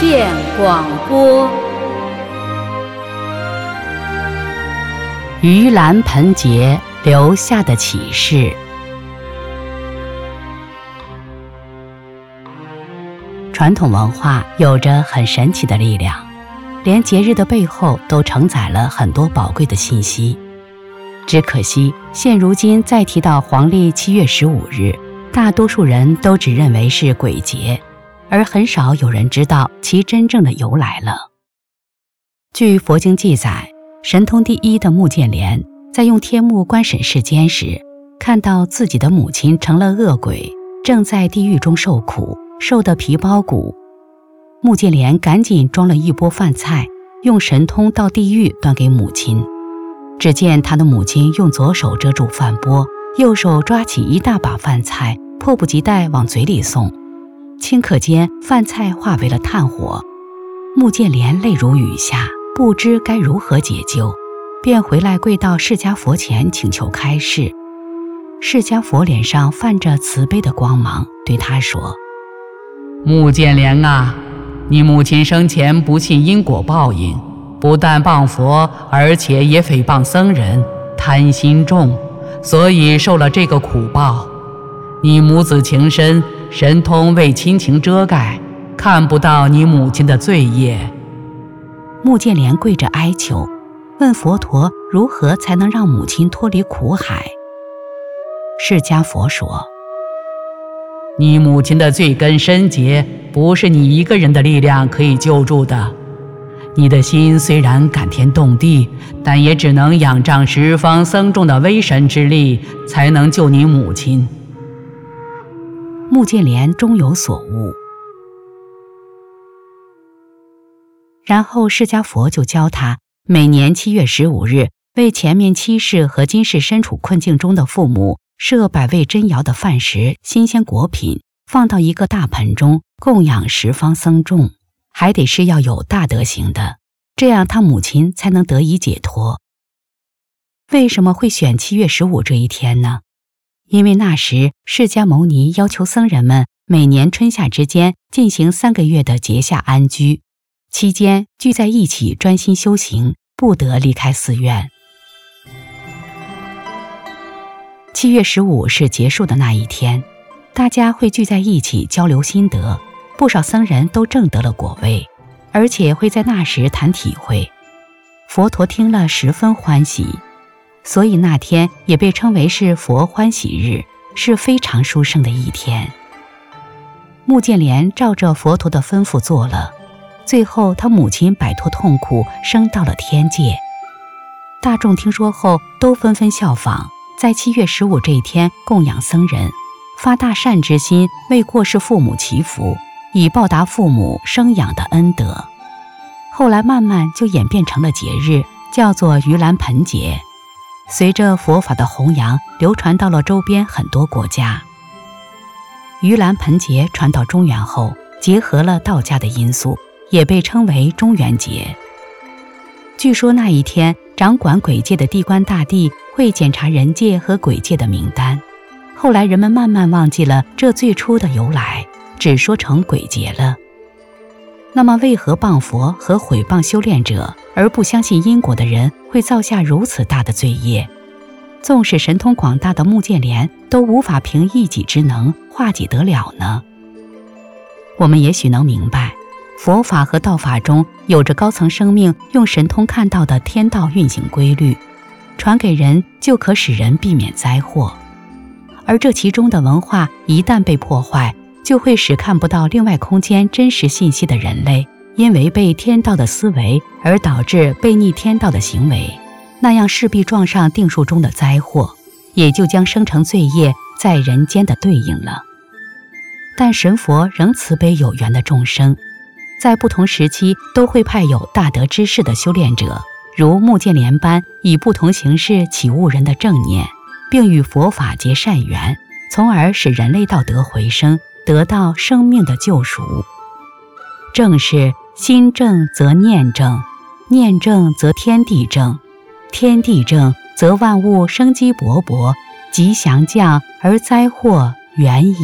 见广播。盂兰盆节留下的启示。传统文化有着很神奇的力量，连节日的背后都承载了很多宝贵的信息。只可惜，现如今再提到黄历七月十五日，大多数人都只认为是鬼节，而很少有人知道其真正的由来了。据佛经记载。神通第一的穆建连在用天目观审世间时，看到自己的母亲成了恶鬼，正在地狱中受苦，受得皮包骨。穆建连赶紧装了一钵饭菜，用神通到地狱端给母亲。只见他的母亲用左手遮住饭钵，右手抓起一大把饭菜，迫不及待往嘴里送。顷刻间，饭菜化为了炭火。穆建莲泪如雨下。不知该如何解救，便回来跪到释迦佛前请求开示。释迦佛脸上泛着慈悲的光芒，对他说：“穆建莲啊，你母亲生前不信因果报应，不但谤佛，而且也诽谤僧人，贪心重，所以受了这个苦报。你母子情深，神通为亲情遮盖，看不到你母亲的罪业。”穆建连跪着哀求，问佛陀如何才能让母亲脱离苦海。释迦佛说：“你母亲的罪根深结，不是你一个人的力量可以救助的。你的心虽然感天动地，但也只能仰仗十方僧众的威神之力，才能救你母亲。”穆建连终有所悟。然后释迦佛就教他，每年七月十五日为前面七世和今世身处困境中的父母设百味珍肴的饭食、新鲜果品，放到一个大盆中供养十方僧众，还得是要有大德行的，这样他母亲才能得以解脱。为什么会选七月十五这一天呢？因为那时释迦牟尼要求僧人们每年春夏之间进行三个月的节下安居。期间聚在一起专心修行，不得离开寺院。七月十五是结束的那一天，大家会聚在一起交流心得，不少僧人都证得了果位，而且会在那时谈体会。佛陀听了十分欢喜，所以那天也被称为是佛欢喜日，是非常殊胜的一天。穆建连照着佛陀的吩咐做了。最后，他母亲摆脱痛苦，升到了天界。大众听说后，都纷纷效仿，在七月十五这一天供养僧人，发大善之心，为过世父母祈福，以报答父母生养的恩德。后来慢慢就演变成了节日，叫做盂兰盆节。随着佛法的弘扬，流传到了周边很多国家。盂兰盆节传到中原后，结合了道家的因素。也被称为中元节。据说那一天，掌管鬼界的地官大帝会检查人界和鬼界的名单。后来人们慢慢忘记了这最初的由来，只说成鬼节了。那么，为何谤佛和毁谤修炼者而不相信因果的人会造下如此大的罪业？纵使神通广大的穆建连都无法凭一己之能化解得了呢？我们也许能明白。佛法和道法中有着高层生命用神通看到的天道运行规律，传给人就可使人避免灾祸。而这其中的文化一旦被破坏，就会使看不到另外空间真实信息的人类，因违背天道的思维而导致背逆天道的行为，那样势必撞上定数中的灾祸，也就将生成罪业在人间的对应了。但神佛仍慈悲有缘的众生。在不同时期，都会派有大德之士的修炼者，如木建连般，以不同形式启悟人的正念，并与佛法结善缘，从而使人类道德回升，得到生命的救赎。正是心正则念正，念正则天地正，天地正则万物生机勃勃，吉祥降而灾祸远矣。